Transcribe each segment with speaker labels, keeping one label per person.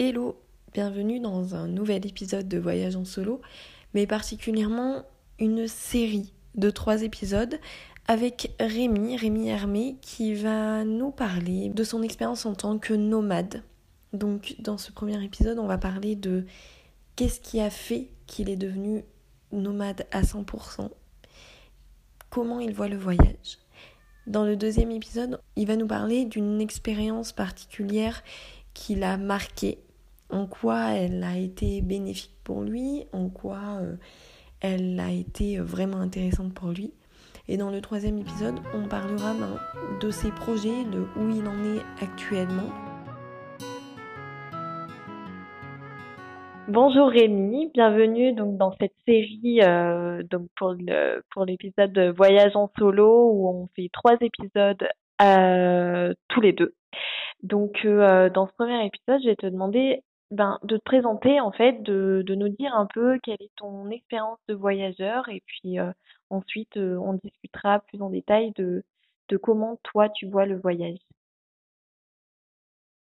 Speaker 1: Hello, bienvenue dans un nouvel épisode de Voyage en solo, mais particulièrement une série de trois épisodes avec Rémi, Rémi Hermé, qui va nous parler de son expérience en tant que nomade. Donc dans ce premier épisode, on va parler de qu'est-ce qui a fait qu'il est devenu nomade à 100%, comment il voit le voyage. Dans le deuxième épisode, il va nous parler d'une expérience particulière qui l'a marqué, en quoi elle a été bénéfique pour lui, en quoi euh, elle a été vraiment intéressante pour lui. Et dans le troisième épisode, on parlera ben, de ses projets, de où il en est actuellement. Bonjour Rémi, bienvenue donc dans cette série euh, donc pour le pour l'épisode Voyage en solo où on fait trois épisodes euh, tous les deux. Donc euh, dans ce premier épisode, je vais te demander ben, de te présenter en fait, de, de nous dire un peu quelle est ton expérience de voyageur et puis euh, ensuite euh, on discutera plus en détail de, de comment toi tu vois le voyage.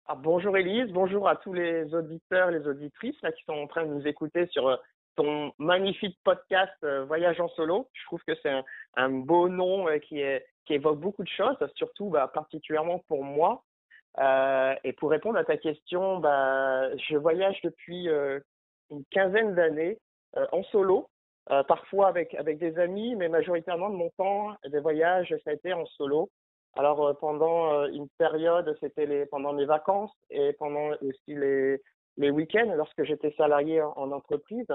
Speaker 2: Ah, bonjour Elise, bonjour à tous les auditeurs les auditrices là, qui sont en train de nous écouter sur ton magnifique podcast Voyage en solo. Je trouve que c'est un, beau nom qui, est, qui évoque beaucoup de choses, surtout bah, particulièrement pour moi euh, et pour répondre à ta question, bah, je voyage depuis euh, une quinzaine d'années euh, en solo, euh, parfois avec, des amis, mais majoritairement de mon temps des voyages, ça a été en solo. Alors euh, pendant une période, c'était pendant mes vacances et pendant aussi les, les week-ends lorsque j'étais salarié en, entreprise.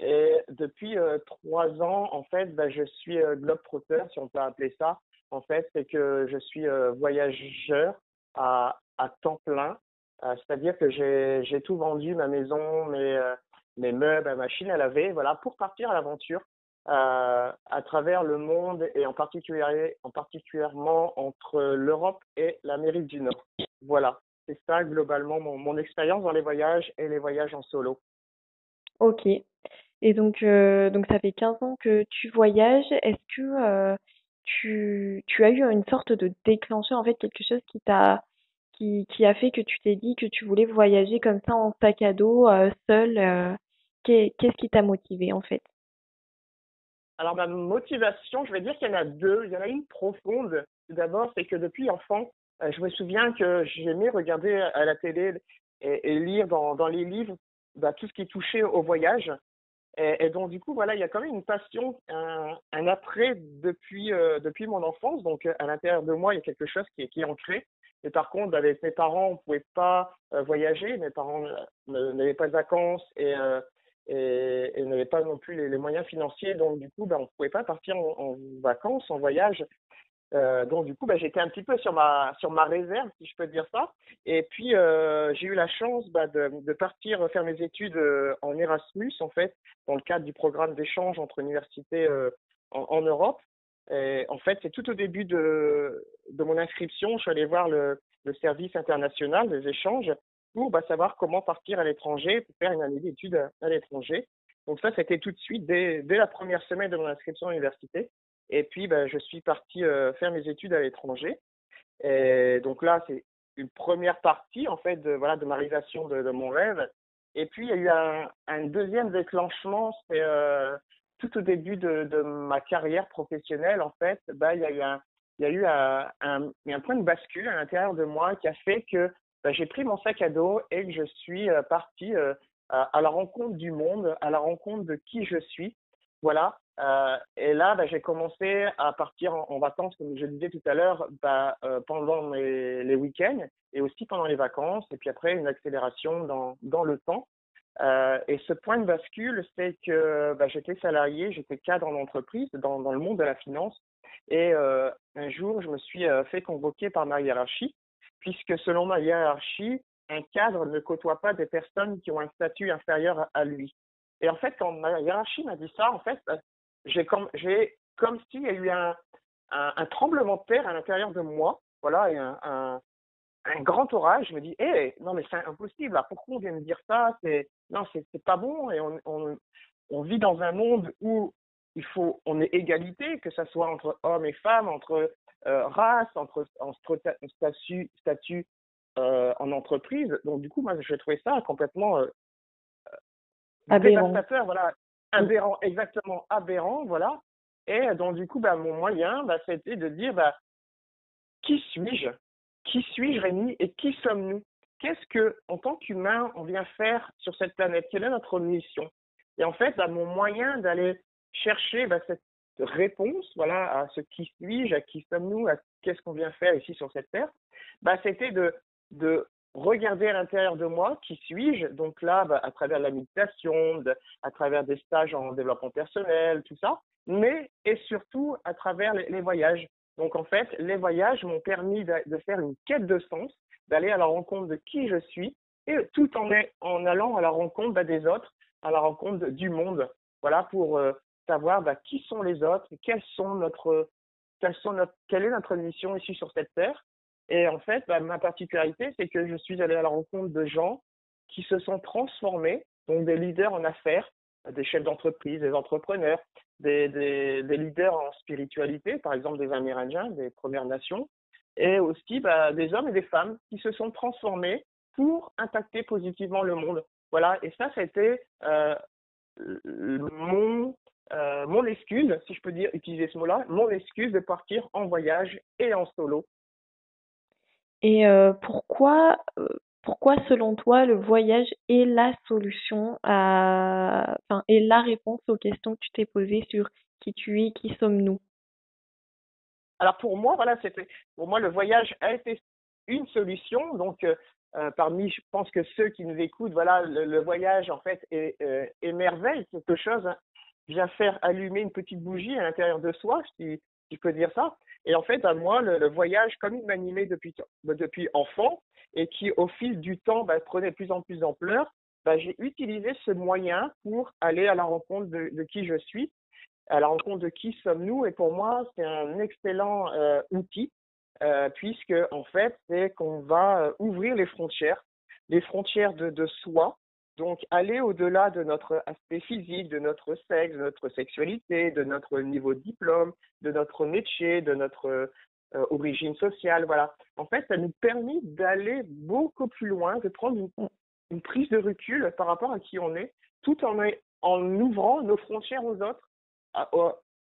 Speaker 2: Et depuis trois ans, en fait, bah, je suis globe-trotteur, si on peut appeler ça. En fait, c'est que je suis voyageur à, à temps plein. Euh, C'est-à-dire que j'ai tout vendu, ma maison, mes, euh, mes meubles, ma machine à laver, voilà, pour partir à l'aventure euh, à travers le monde et en particulier, en particulièrement entre l'Europe et l'Amérique du Nord. Voilà, c'est ça globalement mon, mon expérience dans les voyages et les voyages en solo.
Speaker 1: Ok. Et donc, euh, donc ça fait 15 ans que tu voyages. Est-ce que euh, tu, tu as eu une sorte de déclencheur, en fait, quelque chose qui t'a qui, qui a fait que tu t'es dit que tu voulais voyager comme ça en sac à dos, euh, seul euh, Qu'est-ce qui t'a motivé en fait?
Speaker 2: Alors ma motivation, je vais dire qu'il y en a deux. Il y en a une profonde. D'abord, c'est que depuis enfant, je me souviens que j'aimais regarder à la télé et, et lire dans, dans les livres bah, tout ce qui touchait au voyage. Et, donc, du coup, voilà, il y a quand même une passion, un, un après depuis, euh, depuis mon enfance. Donc, à l'intérieur de moi, il y a quelque chose qui est, ancré. Et par contre, avec mes parents, on ne pouvait pas euh, voyager. Mes parents n'avaient pas de vacances et, euh, n'avaient pas non plus les, moyens financiers. Donc, du coup, ben, on ne pouvait pas partir en, vacances, en voyage. Euh, donc, du coup, ben, j'étais un petit peu sur ma, réserve, si je peux dire ça. Et puis, euh, j'ai eu la chance ben, de, partir faire mes études euh, en Erasmus, en fait, dans le cadre du programme d'échange entre universités en, Europe. Et en fait, c'est tout au début de, mon inscription, je suis allé voir le, service international des échanges pour bah, savoir comment partir à l'étranger, pour faire une année d'études à, l'étranger. Donc ça, c'était tout de suite dès, la première semaine de mon inscription à l'université. Et puis, bah, je suis parti euh, faire mes études à l'étranger. Et donc là, c'est une première partie, en fait, de, voilà, de ma réalisation de, mon rêve. Et puis, il y a eu un, deuxième déclenchement, c'est euh, tout au début de, ma carrière professionnelle, en fait, bah, il y a eu un, il y a eu un, un, un point de bascule à l'intérieur de moi qui a fait que bah, j'ai pris mon sac à dos et que je suis euh, parti euh, à la rencontre du monde, à la rencontre de qui je suis. Voilà. Euh, et là, bah, j'ai commencé à partir en, vacances, comme je disais tout à l'heure, bah, euh, pendant les week-ends et aussi pendant les vacances. Et puis après, une accélération dans, dans le temps. Euh, et ce point de bascule, c'est que bah, j'étais salarié, j'étais cadre en entreprise, dans, dans le monde de la finance. Et un jour, je me suis fait convoquer par ma hiérarchie, puisque selon ma hiérarchie, un cadre ne côtoie pas des personnes qui ont un statut inférieur à lui. Et en fait, quand ma hiérarchie m'a dit ça, en fait, j'ai comme, j'ai comme s'il y a eu un, un, un, tremblement de terre à l'intérieur de moi, voilà, et un, un, un grand orage. Je me dis, hé, hey, non mais c'est impossible. Là, pourquoi on vient me dire ça? C'est non, c'est pas bon. Et on, on, on vit dans un monde où il faut, on est égalité, que ce soit entre hommes et femmes, entre euh, races, entre, entre statut, statut en entreprise. Donc, du coup, moi, je trouvais ça complètement
Speaker 1: aberrant.
Speaker 2: dévastateur, voilà, aberrant, exactement aberrant, voilà. Et donc, du coup, bah, mon moyen, bah, c'était de dire, bah, qui suis-je? Qui suis-je, Rémi Et qui sommes-nous? Qu'est-ce que, en tant qu'humain, on vient faire sur cette planète? Quelle est notre mission? Et en fait, bah, mon moyen d'aller chercher bah, cette réponse, voilà, à ce qui suis-je, à qui sommes-nous, à qu'est-ce qu'on vient faire ici sur cette terre, bah, c'était de, de regarder à l'intérieur de moi qui suis-je. Donc là, bah, à travers la méditation, à travers des stages en développement personnel, tout ça, mais et surtout à travers les, voyages. Donc en fait, les voyages m'ont permis de, faire une quête de sens, d'aller à la rencontre de qui je suis, et tout en, en allant à la rencontre bah, des autres, à la rencontre du monde. Voilà pour euh, savoir bah, qui sont les autres, quelles sont notre, quelles sont notre, quelle est notre mission ici sur cette terre. Et en fait, bah, ma particularité, c'est que je suis allé à la rencontre de gens qui se sont transformés, donc des leaders en affaires, des chefs d'entreprise, des entrepreneurs, des, leaders en spiritualité, par exemple des Amérindiens, des Premières Nations, et aussi bah, des hommes et des femmes qui se sont transformés pour impacter positivement le monde. Voilà, et ça, c'était euh, mon, euh, mon excuse, si je peux dire utiliser ce mot-là, mon excuse de partir en voyage et en solo
Speaker 1: et euh, pourquoi, euh, pourquoi, selon toi, le voyage est la solution à, enfin, est la réponse aux questions que tu t'es posées sur qui tu es, qui sommes-nous?
Speaker 2: Alors pour moi, voilà, pour moi le voyage a été une solution. Donc euh, parmi, je pense que ceux qui nous écoutent, voilà, le, voyage en fait est, émerveille quelque chose, hein, vient faire allumer une petite bougie à l'intérieur de soi, je peux dire ça. Et en fait, à moi, le, voyage, comme il m'animait depuis, bah, depuis enfant et qui, au fil du temps, bah, prenait de plus en plus d'ampleur, bah, j'ai utilisé ce moyen pour aller à la rencontre de, qui je suis, à la rencontre de qui sommes-nous. Et pour moi, c'est un excellent euh, outil, euh, puisque, en fait, c'est qu'on va euh, ouvrir les frontières, les frontières de soi, donc, aller au-delà de notre aspect physique, de notre sexe, de notre sexualité, de notre niveau de diplôme, de notre métier, de notre euh, origine sociale, voilà. En fait, ça nous permet d'aller beaucoup plus loin, de prendre une, prise de recul par rapport à qui on est, tout en, ouvrant nos frontières aux autres,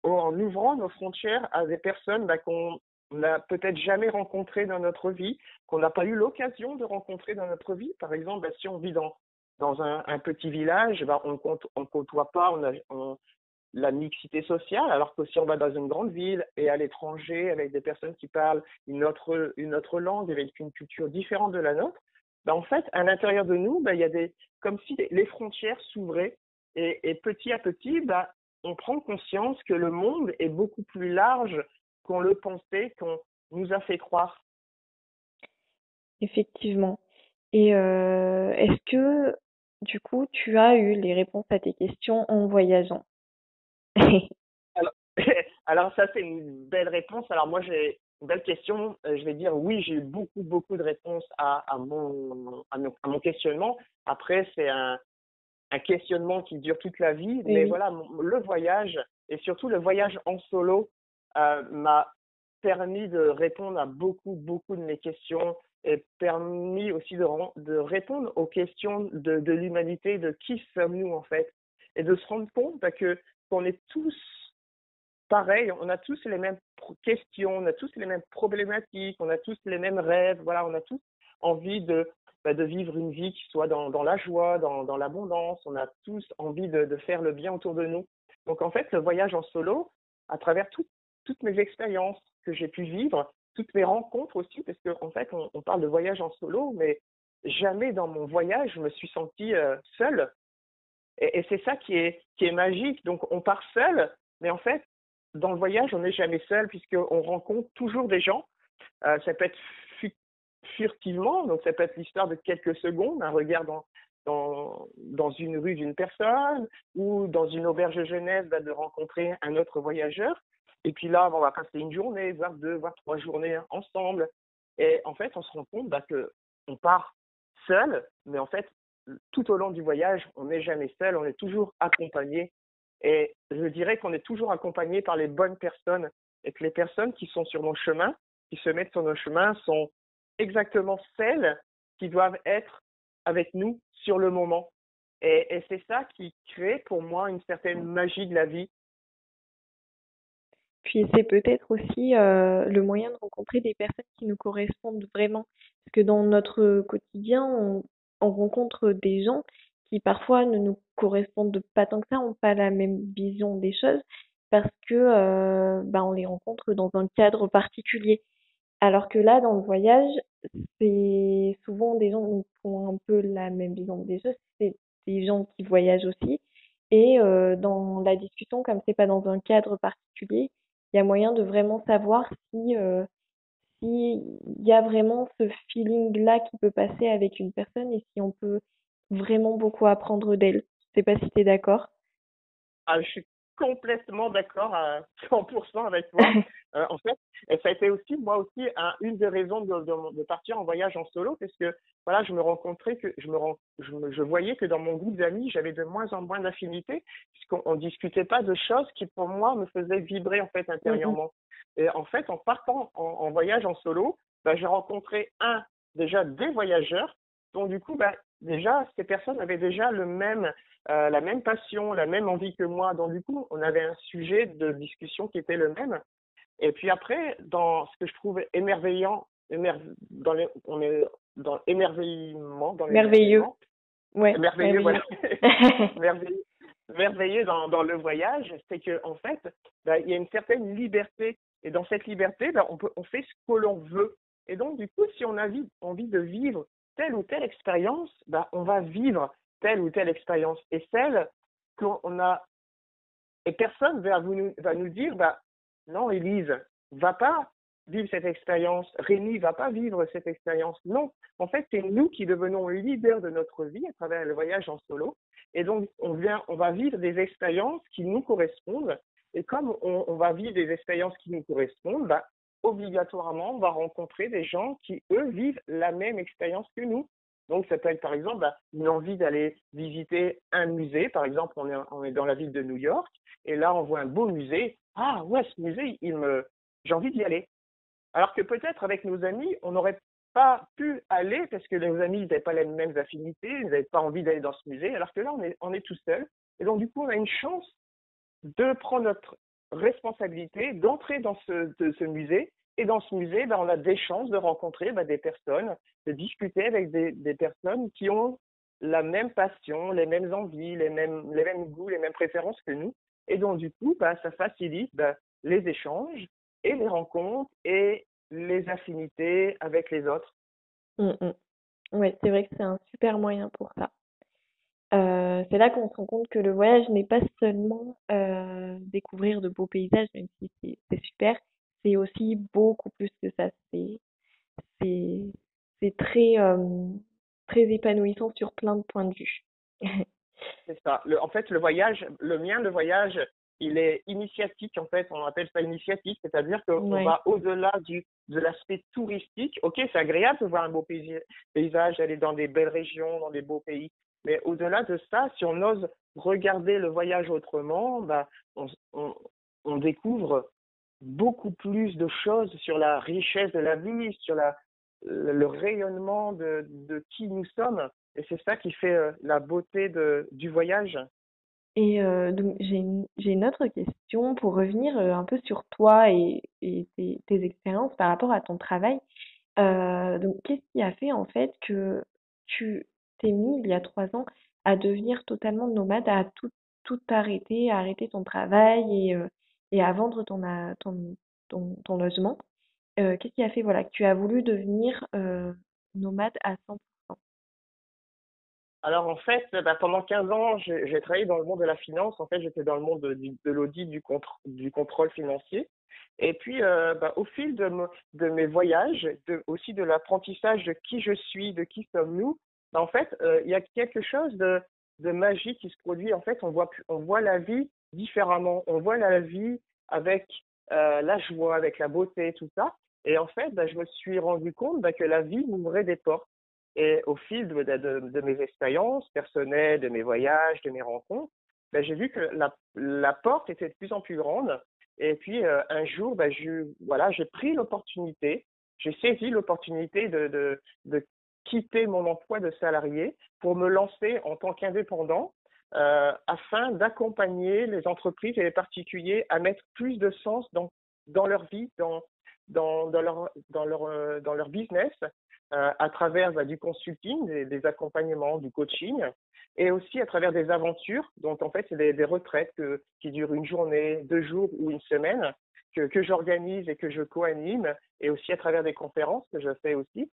Speaker 2: en ouvrant nos frontières à des personnes bah, qu'on n'a peut-être jamais rencontrées dans notre vie, qu'on n'a pas eu l'occasion de rencontrer dans notre vie. Par exemple, bah, si on vit dans dans un, petit village, ben, on compte, on côtoie pas la mixité sociale, alors que si on va dans une grande ville et à l'étranger avec des personnes qui parlent une autre, une autre langue, avec une culture différente de la nôtre, ben, en fait, à l'intérieur de nous, ben, il y a des, comme si les frontières s'ouvraient et, et, petit à petit, on prend conscience que le monde est beaucoup plus large qu'on le pensait, qu'on nous a fait croire.
Speaker 1: Effectivement. Et euh, est-ce que du coup, tu as eu les réponses à tes questions en voyageant.
Speaker 2: alors, ça, c'est une belle réponse. Alors moi, j'ai une belle question. Euh, je vais dire oui, j'ai eu beaucoup, beaucoup de réponses à, à, mon, à, mon, questionnement. Après, c'est un, un questionnement qui dure toute la vie. Mais voilà, le voyage, et surtout le voyage en solo, euh, m'a permis de répondre à beaucoup, beaucoup de mes questions et permis aussi de, de répondre aux questions de, de l'humanité, de qui sommes-nous en fait, et de se rendre compte bah, que qu'on est tous pareils, on a tous les mêmes questions, on a tous les mêmes problématiques, on a tous les mêmes rêves, voilà, on a tous envie de, bah, de vivre une vie qui soit dans, dans la joie, dans, dans l'abondance, on a tous envie de, de, faire le bien autour de nous. Donc en fait, le voyage en solo, à travers toutes mes expériences que j'ai pu vivre, toutes mes rencontres aussi, parce qu'en en fait, on, parle de voyage en solo, mais jamais dans mon voyage, je me suis sentie euh, seule. Et, c'est ça qui est, magique. Donc, on part seul, mais en fait, dans le voyage, on n'est jamais seul, puisqu'on rencontre toujours des gens. Euh, ça peut être furtivement, donc ça peut être l'histoire de quelques secondes, un regard dans une rue d'une personne, ou dans une auberge jeunesse, bah, de rencontrer un autre voyageur. Et puis là, on va passer une journée, voire deux, voire trois journées ensemble. Et en fait, on se rend compte bah, qu'on part seul, mais en fait, tout au long du voyage, on n'est jamais seul, on est toujours accompagné. Et je dirais qu'on est toujours accompagné par les bonnes personnes et que les personnes qui sont sur nos chemins, qui se mettent sur nos chemins, sont exactement celles qui doivent être avec nous sur le moment. Et c'est ça qui crée pour moi une certaine magie de la vie.
Speaker 1: Puis c'est peut-être aussi euh, le moyen de rencontrer des personnes qui nous correspondent vraiment. Parce que dans notre quotidien, on, on rencontre des gens qui parfois ne nous correspondent pas tant que ça, n'ont pas la même vision des choses, parce que euh, bah, on les rencontre dans un cadre particulier. Alors que là, dans le voyage, c'est souvent des gens qui ont un peu la même vision des choses, c'est des gens qui voyagent aussi. Et euh, dans la discussion, comme c'est pas dans un cadre particulier, il y a moyen de vraiment savoir si euh, s'il y a vraiment ce feeling-là qui peut passer avec une personne et si on peut vraiment beaucoup apprendre d'elle. Je sais pas si tu es d'accord.
Speaker 2: Ah, complètement d'accord à 100% avec toi. Euh, en fait, et ça a été aussi, moi aussi, une des raisons de, de, partir en voyage en solo, parce que voilà, je me rencontrais que je me, je, je voyais que dans mon groupe d'amis, j'avais de moins en moins d'affinités, puisqu'on ne discutait pas de choses qui pour moi me faisaient vibrer en fait intérieurement. Mm-hmm. Et en fait, en partant en, voyage en solo, bah, j'ai rencontré un déjà des voyageurs, donc du coup, bah, déjà ces personnes avaient déjà le même euh, la même passion, la même envie que moi. Donc du coup, on avait un sujet de discussion qui était le même. Et puis après, dans ce que je trouve émerveillant, dans les, on est dans émerveillement, dans
Speaker 1: merveilleux,
Speaker 2: ouais, merveilleux, voilà, merveilleux, merveilleux dans, dans le voyage, c'est que en fait, bah, il y a une certaine liberté. Et dans cette liberté, bah, on peut, on fait ce que l'on veut. Et donc du coup, si on a envie de vivre telle ou telle expérience, bah, on va vivre telle ou telle expérience. Et celle qu'on a, et personne va, va nous dire, bah, non, Elise, va pas vivre cette expérience, Rémi va pas vivre cette expérience. Non, en fait, c'est nous qui devenons leaders de notre vie à travers le voyage en solo. Et donc, on vient, on va vivre des expériences qui nous correspondent. Et comme on, on va vivre des expériences qui nous correspondent, bah, obligatoirement, on va rencontrer des gens qui, eux, vivent la même expérience que nous. Donc, ça peut être par exemple bah, une envie d'aller visiter un musée. Par exemple, on est, dans la ville de New York et là, on voit un beau musée. Ah ouais, ce musée, j'ai envie d'y aller. Alors que peut-être avec nos amis, on n'aurait pas pu aller parce que nos amis n'avaient pas les mêmes affinités, ils n'avaient pas envie d'aller dans ce musée. Alors que là, on est, tout seul. Et donc, du coup, on a une chance de prendre notre responsabilité, d'entrer dans ce musée et dans ce musée, ben, on a des chances de rencontrer ben, des personnes, de discuter avec des, des, personnes qui ont la même passion, les mêmes envies, les mêmes, les mêmes goûts, les mêmes préférences que nous. Et donc, du coup, ben, ça facilite ben, les échanges et les rencontres et les affinités avec les autres.
Speaker 1: Mmh, mmh. Oui, c'est vrai que c'est un super moyen pour ça. Euh, c'est là qu'on se rend compte que le voyage n'est pas seulement euh, découvrir de beaux paysages, même si c'est super, c'est aussi beaucoup plus que ça. C'est c'est c'est très euh, très épanouissant sur plein de points de vue.
Speaker 2: c'est ça. Le, en fait, le voyage, le mien, le voyage, il est initiatique. En fait, on appelle ça initiatique, c'est-à-dire qu'on va au-delà du de l'aspect touristique. Ok, c'est agréable de voir un beau paysage, aller dans des belles régions, dans des beaux pays. Mais au-delà de ça, si on ose regarder le voyage autrement, bah, on, on, on découvre beaucoup plus de choses sur la richesse de la vie, sur le rayonnement de, qui nous sommes. Et c'est ça qui fait euh, la beauté du voyage.
Speaker 1: Et euh, donc j'ai une, autre question pour revenir euh, un peu sur toi et, tes, expériences par rapport à ton travail. Donc qu'est-ce qui a fait en fait que tu t'es mis il y a trois ans à devenir totalement nomade, à tout, tout arrêter, à arrêter ton travail et, et à vendre ton, ton, ton, ton logement. Euh, Qu'est-ce qui a fait voilà, que tu as voulu devenir euh, nomade à 100%
Speaker 2: alors en fait, bah, pendant 15 ans, j'ai travaillé dans le monde de la finance. En fait, j'étais dans le monde de, l'audit, du, contrôle financier. Et puis, euh, bah, au fil de, mes voyages, aussi de l'apprentissage de qui je suis, de qui sommes-nous, bah, en fait, euh, il y a quelque chose de, de magique qui se produit. En fait, on voit, on voit la vie différemment. On voit la vie avec euh, la joie, avec la beauté, tout ça. Et en fait, bah, je me suis rendu compte bah, que la vie m'ouvrait des portes. Et au fil de, mes expériences personnelles, de mes voyages, de mes rencontres, bah, j'ai vu que la, porte était de plus en plus grande. Et puis euh, un jour, j'ai pris l'opportunité j'ai saisi l'opportunité de, quitter mon emploi de salarié pour me lancer en tant qu'indépendant euh, afin d'accompagner les entreprises et les particuliers à mettre plus de sens dans, leur vie, dans, euh, leur business, euh, à travers bah, du consulting, des, accompagnements, du coaching, et aussi à travers des aventures. Donc en fait, c'est des, retraites qui durent une journée, deux jours ou une semaine, que, que j'organise et que je co-anime, et aussi à travers des conférences que je fais aussi.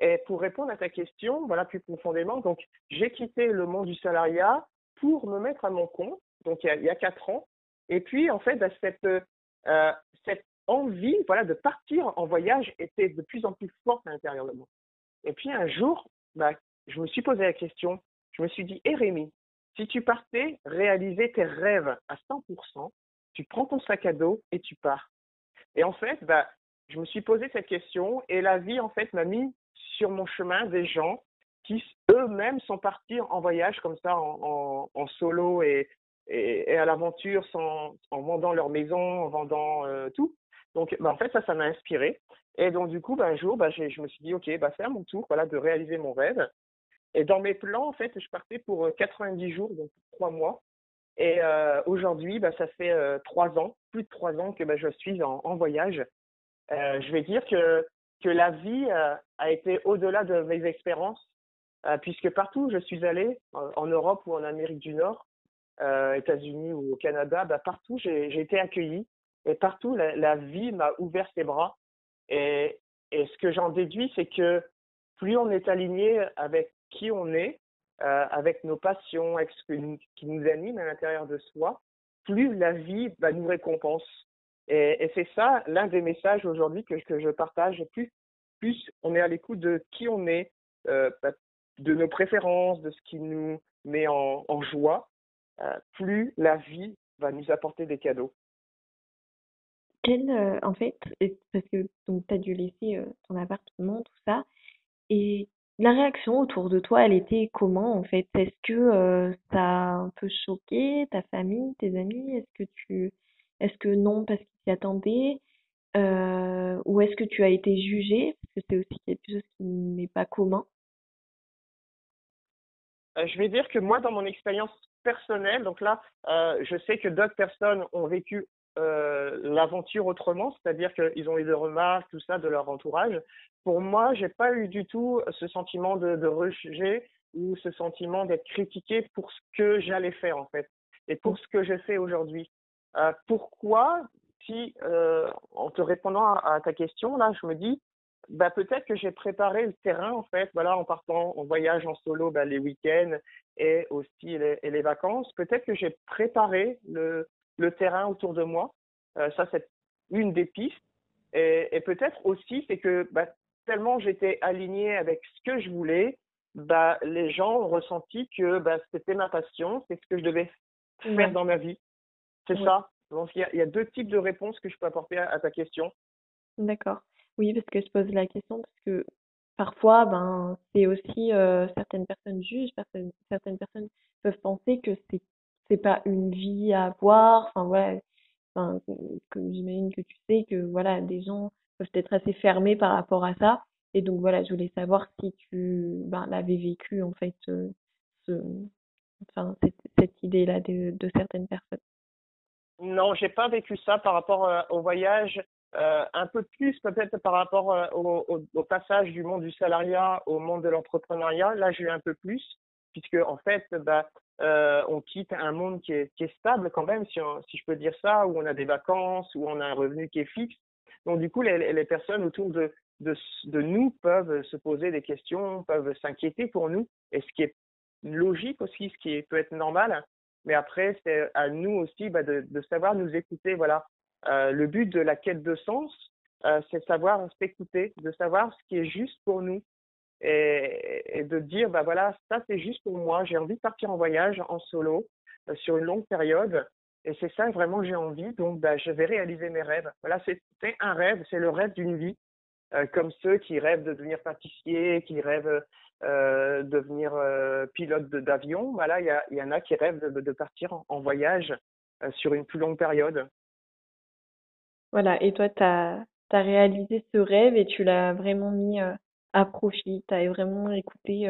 Speaker 2: Et pour répondre à ta question, voilà plus profondément, donc j'ai quitté le monde du salariat pour me mettre à mon compte, donc il y a, quatre ans. Et puis en fait, bah, cette, euh, cette envie, voilà, de partir en voyage était de plus en plus forte à l'intérieur de moi. Et puis un jour, bah, je me suis posé la question. Je me suis dit, hé Rémi, si tu partais réaliser tes rêves à 100%, tu prends ton sac à dos et tu pars. Et en fait, bah, je me suis posé cette question et la vie, en fait, m'a mis sur mon chemin des gens qui eux-mêmes sont partis en voyage comme ça, en, solo et, et, à l'aventure, en vendant leur maison, en vendant euh, tout. Donc, bah, en fait, ça, ça m'a inspiré. Et donc, du coup, bah, un jour, bah, je me suis dit, OK, bah, c'est à mon tour voilà, de réaliser mon rêve. Et dans mes plans, en fait, je partais pour 90 jours, donc trois mois. Et euh, aujourd'hui, bah, ça fait euh, ans, plus de trois ans que bah, je suis en, voyage. Euh, je vais dire que, que la vie euh, a été au-delà de mes expériences, euh, puisque partout où je suis allé, en Europe ou en Amérique du Nord, États-Unis ou au Canada, bah, partout j'ai été accueilli et partout, la, vie m'a ouvert ses bras. Et, ce que j'en déduis, c'est que plus on est aligné avec qui on est, euh, avec nos passions, avec ce qui nous anime à l'intérieur de soi, plus la vie bah, nous récompense. Et, c'est ça l'un des messages aujourd'hui que, je partage. Plus, plus on est à l'écoute de qui on est, euh, bah, de nos préférences, de ce qui nous met en, joie, euh, plus la vie va nous apporter des cadeaux
Speaker 1: quel, euh, en fait, parce que tu as dû laisser euh, ton appartement, tout ça, et la réaction autour de toi, elle était comment en fait? Est-ce que ça a un peu choqué ta famille, tes amis? Est-ce que tu, est-ce que non parce qu'ils s'y attendaient? ou est-ce que tu as été jugé? Parce que c'est aussi quelque chose qui n'est pas commun.
Speaker 2: Je vais dire que moi, dans mon expérience personnelle, donc là, je sais que d'autres personnes ont vécu euh, l'aventure autrement, c'est-à-dire qu'ils ont eu des remarques, tout ça de leur entourage. Pour moi, j'ai pas eu du tout ce sentiment de, de rejet ou ce sentiment d'être critiqué pour ce que j'allais faire en fait et pour ce que je fais aujourd'hui. Euh, pourquoi, si euh, en te répondant à, ta question là, je me dis, bah peut-être que j'ai préparé le terrain en fait, voilà, en partant en voyage en solo, bah, les week-ends et aussi les, et les vacances. Peut-être que j'ai préparé le le terrain autour de moi. Euh, ça, c'est une des pistes. Et, et peut-être aussi, c'est que bah, tellement j'étais aligné avec ce que je voulais, bah, les gens ont ressenti que bah, c'était ma passion, c'est ce que je devais faire dans ma vie. C'est ça. Donc, il y, a, il y, a, deux types de réponses que je peux apporter à, à ta question.
Speaker 1: D'accord. Oui, parce que je pose la question parce que parfois, ben, c'est aussi euh, certaines personnes jugent, certaines, certaines personnes peuvent penser que c'est c'est pas une vie à avoir. Enfin, voilà. Enfin, j'imagine que tu sais que, voilà, des gens peuvent être assez fermés par rapport à ça. Et donc, voilà, je voulais savoir si tu ben, l'avais vécu, en fait, euh, ce, enfin, cette, cette idée-là de, de certaines personnes.
Speaker 2: Non, j'ai pas vécu ça par rapport euh, au voyage. Euh, un peu plus peut-être par rapport euh, au, passage du monde du salariat au monde de l'entrepreneuriat. Là, j'ai eu un peu plus, puisque en fait, bah, euh, on quitte un monde qui est, stable quand même, si, si je peux dire ça, où on a des vacances, où on a un revenu qui est fixe. Donc du coup, les, personnes autour de, nous peuvent se poser des questions, peuvent s'inquiéter pour nous, et ce qui est logique aussi, ce qui peut être normal. Mais après, c'est à nous aussi bah, de, de, savoir nous écouter. Voilà, euh, le but de la quête de sens, euh, c'est de savoir s'écouter, de savoir ce qui est juste pour nous, et, de dire, bah voilà, ça c'est juste pour moi, j'ai envie de partir en voyage en solo euh, sur une longue période. Et c'est ça vraiment j'ai envie, donc bah, je vais réaliser mes rêves. Voilà, c'est un rêve, c'est le rêve d'une vie, comme ceux qui rêvent de devenir pâtissier, qui rêvent de devenir pilote d'avion. Il y, en a qui rêvent de, de partir en, voyage sur une plus longue période.
Speaker 1: Voilà, et toi, tu as, réalisé ce rêve et tu l'as vraiment mis à profit. Tu as vraiment écouté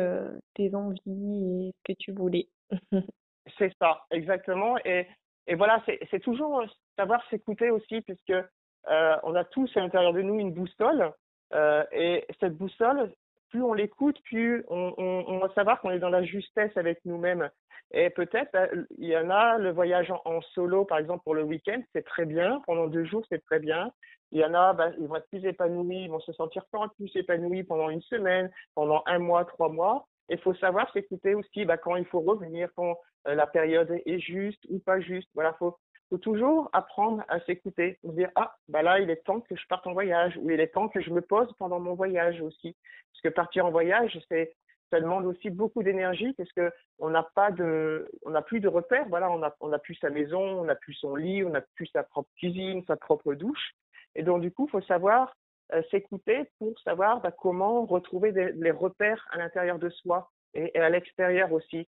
Speaker 1: tes envies et ce que tu voulais.
Speaker 2: c'est ça, exactement. Et, et voilà, c'est toujours savoir s'écouter aussi, puisque on a tous à l'intérieur de nous une boussole. et cette boussole, plus on l'écoute, plus on, va savoir qu'on est dans la justesse avec nous-mêmes. Et peut-être, bah, il y en a, le voyage en, solo, par exemple, pour le week-end, c'est très bien. Pendant deux jours, c'est très bien. Il y en a, bah, ils vont être plus épanouis, ils vont se sentir plus épanouis pendant une semaine, pendant un mois, trois mois. Il faut savoir s'écouter aussi bah, quand il faut revenir, quand euh, la période est juste ou pas juste. Voilà, faut, faut toujours apprendre à s'écouter, se dire ah bah là il est temps que je parte en voyage ou il est temps que je me pose pendant mon voyage aussi. Parce que partir en voyage, c'est ça demande aussi beaucoup d'énergie parce que on n'a pas de, on n'a plus de repères. Voilà, on a, on a plus sa maison, on n'a plus son lit, on n'a plus sa propre cuisine, sa propre douche. Et donc du coup, faut savoir euh, s'écouter pour savoir bah, comment retrouver les repères à l'intérieur de soi et, à l'extérieur aussi,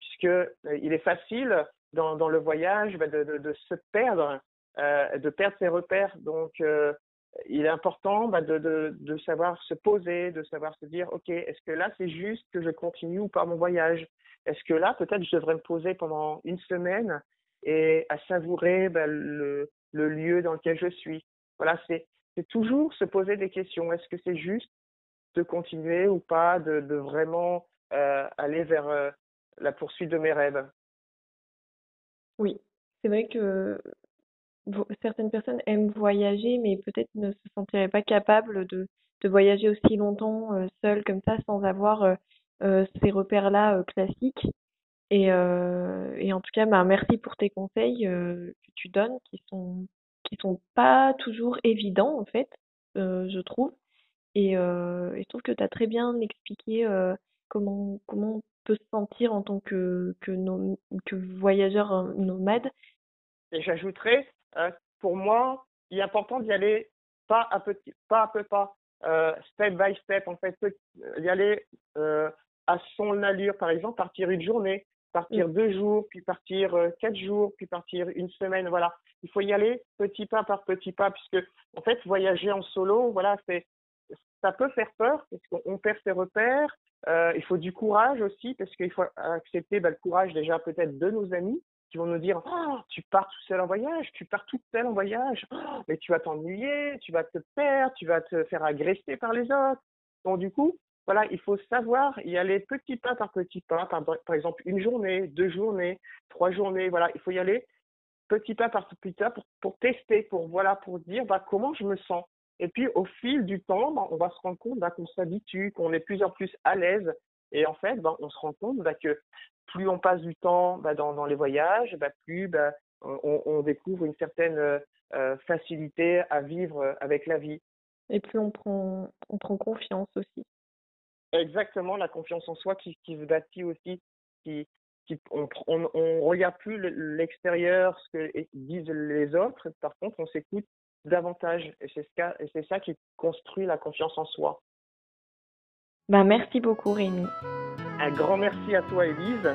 Speaker 2: puisque euh, il est facile dans, le voyage bah, de, de, se perdre, euh, de perdre ses repères. Donc euh, il est important bah, de, de, savoir se poser, de savoir se dire, OK, est-ce que là, c'est juste que je continue ou pas mon voyage? Est-ce que là, peut-être, je devrais me poser pendant une semaine et à savourer bah, le, le, lieu dans lequel je suis? Voilà, c'est, toujours se poser des questions. Est-ce que c'est juste de continuer ou pas, de, de vraiment euh, aller vers la poursuite de mes rêves?
Speaker 1: Oui, c'est vrai que certaines personnes aiment voyager, mais peut-être ne se sentiraient pas capables de, de voyager aussi longtemps euh, seul comme ça, sans avoir euh, euh, ces repères-là classiques. Et, et en tout cas, bah, merci pour tes conseils que tu donnes, qui sont qui sont pas toujours évidents en fait, je trouve. Et, et je trouve que tu as très bien expliqué comment comment peut se sentir en tant que que, que voyageur nomade.
Speaker 2: Et j'ajouterais euh, pour moi, il est important d'y aller pas à petit, pas à peu pas, euh, step by step, en fait, y aller euh, à son allure, par exemple, partir une journée, partir mm. deux jours, puis partir euh, quatre jours, puis partir une semaine, voilà. Il faut y aller petit pas par petit pas, puisque en fait, voyager en solo, voilà, c'est ça peut faire peur parce qu'on perd ses repères. Euh, il faut du courage aussi parce qu'il faut accepter bah, le courage déjà peut-être de nos amis, qui vont nous dire oh, tu pars tout seul en voyage, tu pars toute seule en voyage, oh, mais tu vas t'ennuyer, tu vas te perdre, tu vas te faire agresser par les autres. Donc du coup, voilà, il faut savoir y aller petit pas par petit pas, par, par exemple une journée, deux journées, trois journées, voilà, il faut y aller petit pas par petit pas pour, pour tester, pour voilà, pour dire bah, comment je me sens. Et puis au fil du temps, bah, on va se rendre compte bah, qu'on s'habitue, qu'on est de plus en plus à l'aise. Et en fait, bah, on se rend compte bah, que plus on passe du temps dans, dans, les voyages, plus on, on, découvre une certaine euh, facilité à vivre avec la vie.
Speaker 1: Et plus on prend, on prend confiance aussi.
Speaker 2: Exactement, la confiance en soi qui, qui se bâtit aussi, qui, qui, on on, on regarde plus l'extérieur, ce que disent les autres, par contre on s'écoute davantage et c'est c'est ça qui construit la confiance en soi.
Speaker 1: Bah, merci beaucoup Rémi.
Speaker 2: Un grand merci à toi, Elise.